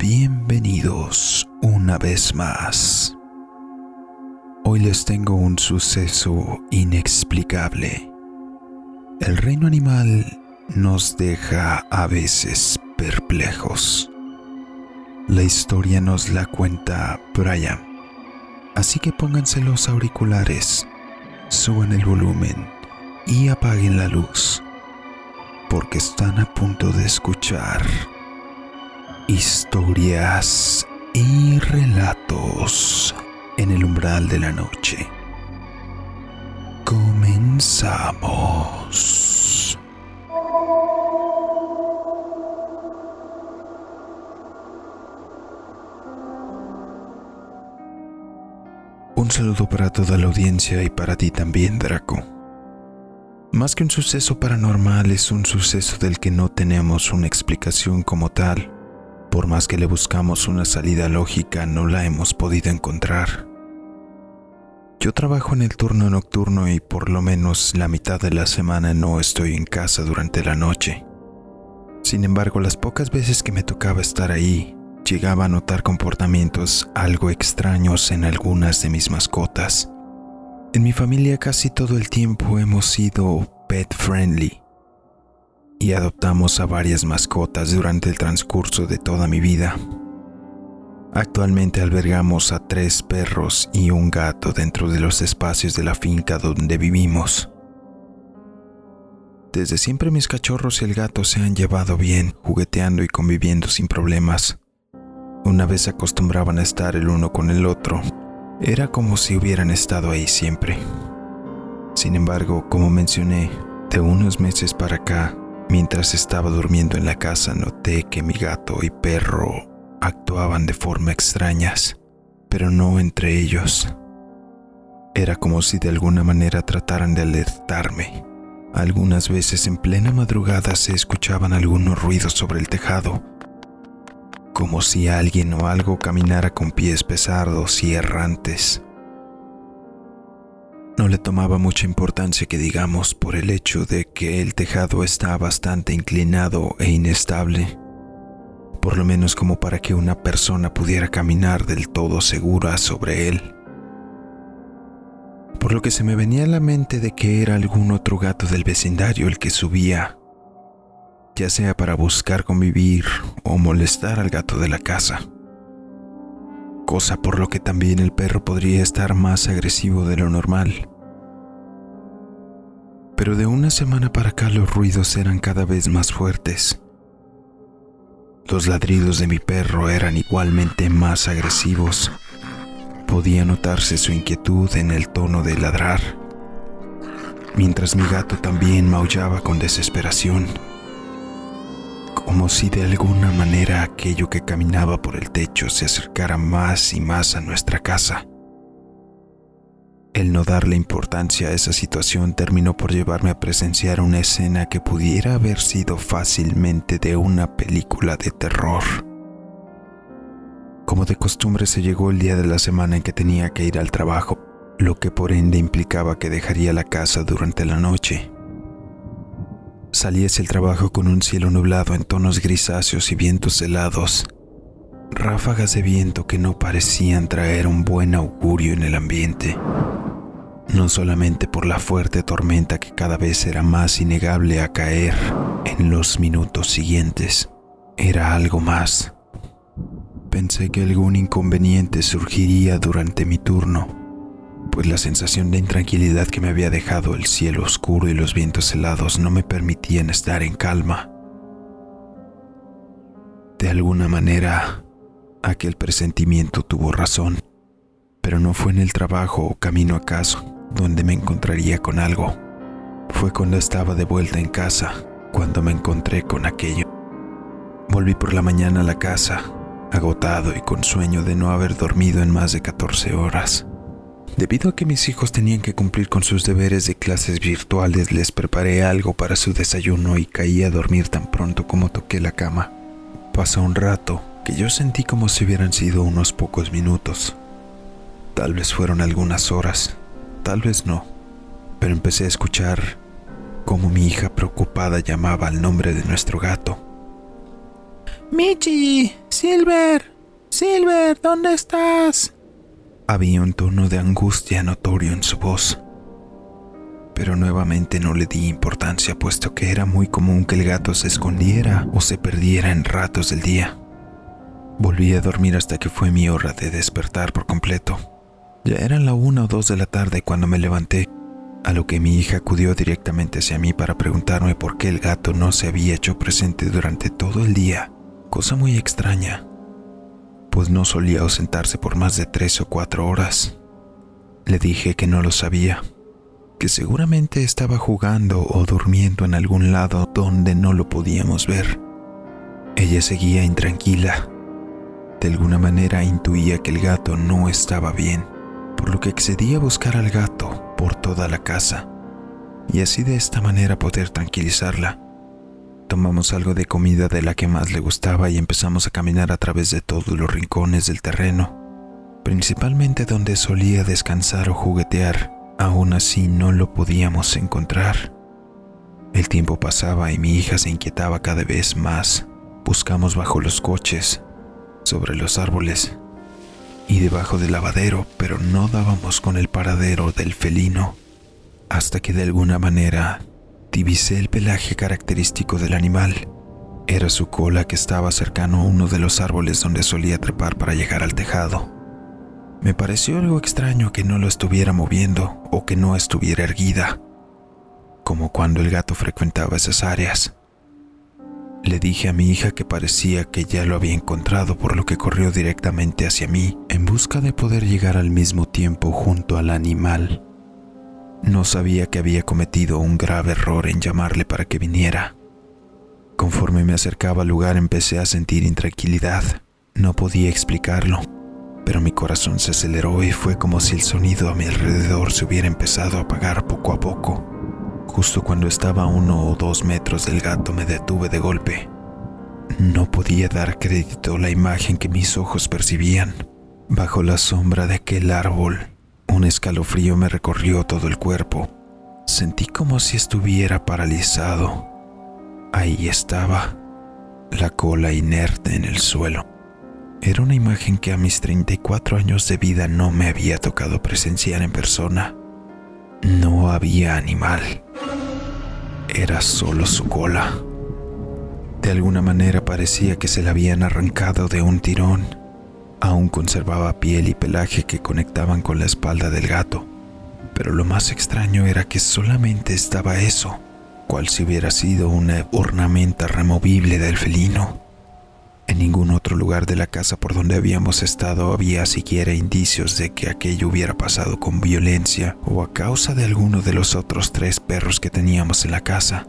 Bienvenidos una vez más. Hoy les tengo un suceso inexplicable. El reino animal nos deja a veces perplejos. La historia nos la cuenta Brian. Así que pónganse los auriculares, suban el volumen y apaguen la luz, porque están a punto de escuchar historias y relatos en el umbral de la noche. Comenzamos. Un saludo para toda la audiencia y para ti también, Draco. Más que un suceso paranormal es un suceso del que no tenemos una explicación como tal por más que le buscamos una salida lógica, no la hemos podido encontrar. Yo trabajo en el turno nocturno y por lo menos la mitad de la semana no estoy en casa durante la noche. Sin embargo, las pocas veces que me tocaba estar ahí, llegaba a notar comportamientos algo extraños en algunas de mis mascotas. En mi familia casi todo el tiempo hemos sido pet friendly y adoptamos a varias mascotas durante el transcurso de toda mi vida. Actualmente albergamos a tres perros y un gato dentro de los espacios de la finca donde vivimos. Desde siempre mis cachorros y el gato se han llevado bien, jugueteando y conviviendo sin problemas. Una vez acostumbraban a estar el uno con el otro, era como si hubieran estado ahí siempre. Sin embargo, como mencioné, de unos meses para acá, Mientras estaba durmiendo en la casa noté que mi gato y perro actuaban de forma extrañas, pero no entre ellos. Era como si de alguna manera trataran de alertarme. Algunas veces en plena madrugada se escuchaban algunos ruidos sobre el tejado, como si alguien o algo caminara con pies pesados y errantes. No le tomaba mucha importancia que digamos por el hecho de que el tejado está bastante inclinado e inestable, por lo menos como para que una persona pudiera caminar del todo segura sobre él. Por lo que se me venía a la mente de que era algún otro gato del vecindario el que subía, ya sea para buscar convivir o molestar al gato de la casa cosa por lo que también el perro podría estar más agresivo de lo normal. Pero de una semana para acá los ruidos eran cada vez más fuertes. Los ladridos de mi perro eran igualmente más agresivos. Podía notarse su inquietud en el tono de ladrar, mientras mi gato también maullaba con desesperación como si de alguna manera aquello que caminaba por el techo se acercara más y más a nuestra casa. El no darle importancia a esa situación terminó por llevarme a presenciar una escena que pudiera haber sido fácilmente de una película de terror. Como de costumbre se llegó el día de la semana en que tenía que ir al trabajo, lo que por ende implicaba que dejaría la casa durante la noche. Salí hacia el trabajo con un cielo nublado en tonos grisáceos y vientos helados, ráfagas de viento que no parecían traer un buen augurio en el ambiente, no solamente por la fuerte tormenta que cada vez era más innegable a caer en los minutos siguientes, era algo más. Pensé que algún inconveniente surgiría durante mi turno pues la sensación de intranquilidad que me había dejado el cielo oscuro y los vientos helados no me permitían estar en calma. De alguna manera, aquel presentimiento tuvo razón, pero no fue en el trabajo o camino a casa donde me encontraría con algo. Fue cuando estaba de vuelta en casa, cuando me encontré con aquello. Volví por la mañana a la casa, agotado y con sueño de no haber dormido en más de 14 horas. Debido a que mis hijos tenían que cumplir con sus deberes de clases virtuales, les preparé algo para su desayuno y caí a dormir tan pronto como toqué la cama. Pasó un rato que yo sentí como si hubieran sido unos pocos minutos. Tal vez fueron algunas horas, tal vez no, pero empecé a escuchar cómo mi hija preocupada llamaba al nombre de nuestro gato. Michi, Silver, Silver, ¿dónde estás? Había un tono de angustia notorio en su voz. Pero nuevamente no le di importancia puesto que era muy común que el gato se escondiera o se perdiera en ratos del día. Volví a dormir hasta que fue mi hora de despertar por completo. Ya eran la una o dos de la tarde cuando me levanté, a lo que mi hija acudió directamente hacia mí para preguntarme por qué el gato no se había hecho presente durante todo el día, cosa muy extraña, pues no solía ausentarse por más de tres o cuatro horas. Le dije que no lo sabía, que seguramente estaba jugando o durmiendo en algún lado donde no lo podíamos ver. Ella seguía intranquila de alguna manera intuía que el gato no estaba bien, por lo que accedí a buscar al gato por toda la casa y así de esta manera poder tranquilizarla. Tomamos algo de comida de la que más le gustaba y empezamos a caminar a través de todos los rincones del terreno, principalmente donde solía descansar o juguetear. Aún así no lo podíamos encontrar. El tiempo pasaba y mi hija se inquietaba cada vez más. Buscamos bajo los coches, sobre los árboles y debajo del lavadero, pero no dábamos con el paradero del felino, hasta que de alguna manera divisé el pelaje característico del animal. Era su cola que estaba cercano a uno de los árboles donde solía trepar para llegar al tejado. Me pareció algo extraño que no lo estuviera moviendo o que no estuviera erguida, como cuando el gato frecuentaba esas áreas. Le dije a mi hija que parecía que ya lo había encontrado, por lo que corrió directamente hacia mí en busca de poder llegar al mismo tiempo junto al animal. No sabía que había cometido un grave error en llamarle para que viniera. Conforme me acercaba al lugar empecé a sentir intranquilidad. No podía explicarlo, pero mi corazón se aceleró y fue como si el sonido a mi alrededor se hubiera empezado a apagar poco a poco. Justo cuando estaba a uno o dos metros del gato me detuve de golpe. No podía dar crédito a la imagen que mis ojos percibían. Bajo la sombra de aquel árbol, un escalofrío me recorrió todo el cuerpo. Sentí como si estuviera paralizado. Ahí estaba, la cola inerte en el suelo. Era una imagen que a mis 34 años de vida no me había tocado presenciar en persona. No había animal. Era solo su cola. De alguna manera parecía que se la habían arrancado de un tirón. Aún conservaba piel y pelaje que conectaban con la espalda del gato. Pero lo más extraño era que solamente estaba eso, cual si hubiera sido una ornamenta removible del felino. En ningún otro lugar de la casa por donde habíamos estado había siquiera indicios de que aquello hubiera pasado con violencia o a causa de alguno de los otros tres perros que teníamos en la casa.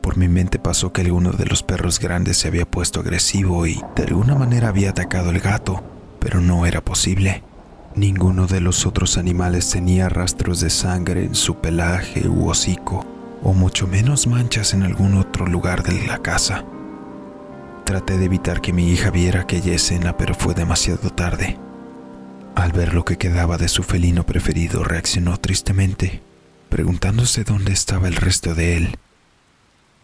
Por mi mente pasó que alguno de los perros grandes se había puesto agresivo y de alguna manera había atacado al gato, pero no era posible. Ninguno de los otros animales tenía rastros de sangre en su pelaje u hocico, o mucho menos manchas en algún otro lugar de la casa. Traté de evitar que mi hija viera aquella escena, pero fue demasiado tarde. Al ver lo que quedaba de su felino preferido, reaccionó tristemente, preguntándose dónde estaba el resto de él.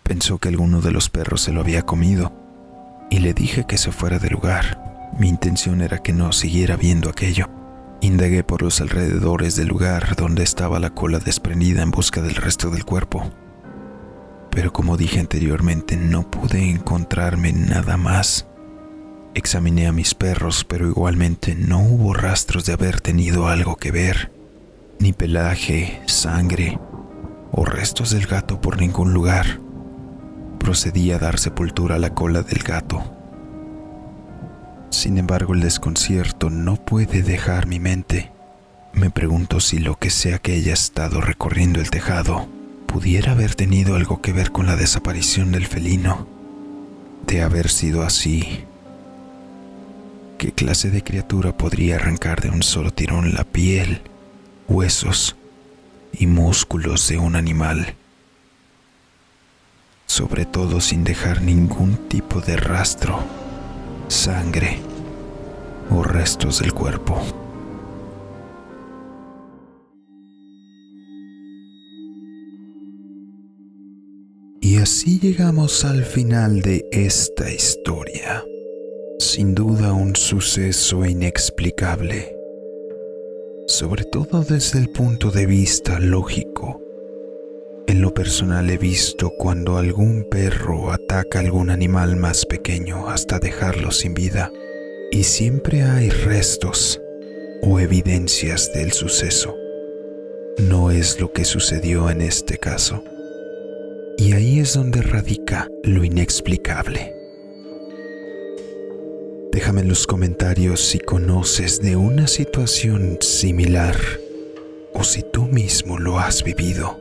Pensó que alguno de los perros se lo había comido, y le dije que se fuera del lugar. Mi intención era que no siguiera viendo aquello. Indagué por los alrededores del lugar donde estaba la cola desprendida en busca del resto del cuerpo pero como dije anteriormente no pude encontrarme nada más. Examiné a mis perros, pero igualmente no hubo rastros de haber tenido algo que ver, ni pelaje, sangre o restos del gato por ningún lugar. Procedí a dar sepultura a la cola del gato. Sin embargo, el desconcierto no puede dejar mi mente. Me pregunto si lo que sea que haya estado recorriendo el tejado pudiera haber tenido algo que ver con la desaparición del felino. De haber sido así, ¿qué clase de criatura podría arrancar de un solo tirón la piel, huesos y músculos de un animal? Sobre todo sin dejar ningún tipo de rastro, sangre o restos del cuerpo. Así llegamos al final de esta historia. Sin duda un suceso inexplicable, sobre todo desde el punto de vista lógico. En lo personal he visto cuando algún perro ataca a algún animal más pequeño hasta dejarlo sin vida y siempre hay restos o evidencias del suceso. No es lo que sucedió en este caso. Y ahí es donde radica lo inexplicable. Déjame en los comentarios si conoces de una situación similar o si tú mismo lo has vivido.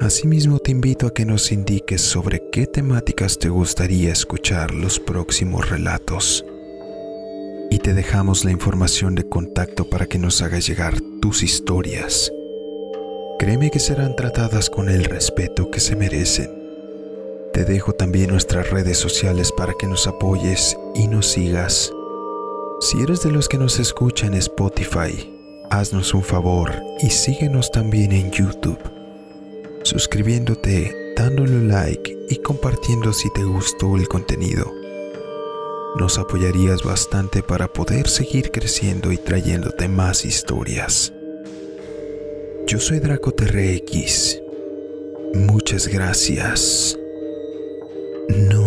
Asimismo te invito a que nos indiques sobre qué temáticas te gustaría escuchar los próximos relatos. Y te dejamos la información de contacto para que nos hagas llegar tus historias. Créeme que serán tratadas con el respeto que se merecen. Te dejo también nuestras redes sociales para que nos apoyes y nos sigas. Si eres de los que nos escuchan en Spotify, haznos un favor y síguenos también en YouTube suscribiéndote, dándole like y compartiendo si te gustó el contenido. Nos apoyarías bastante para poder seguir creciendo y trayéndote más historias. Yo soy DracoTRX. Muchas gracias. No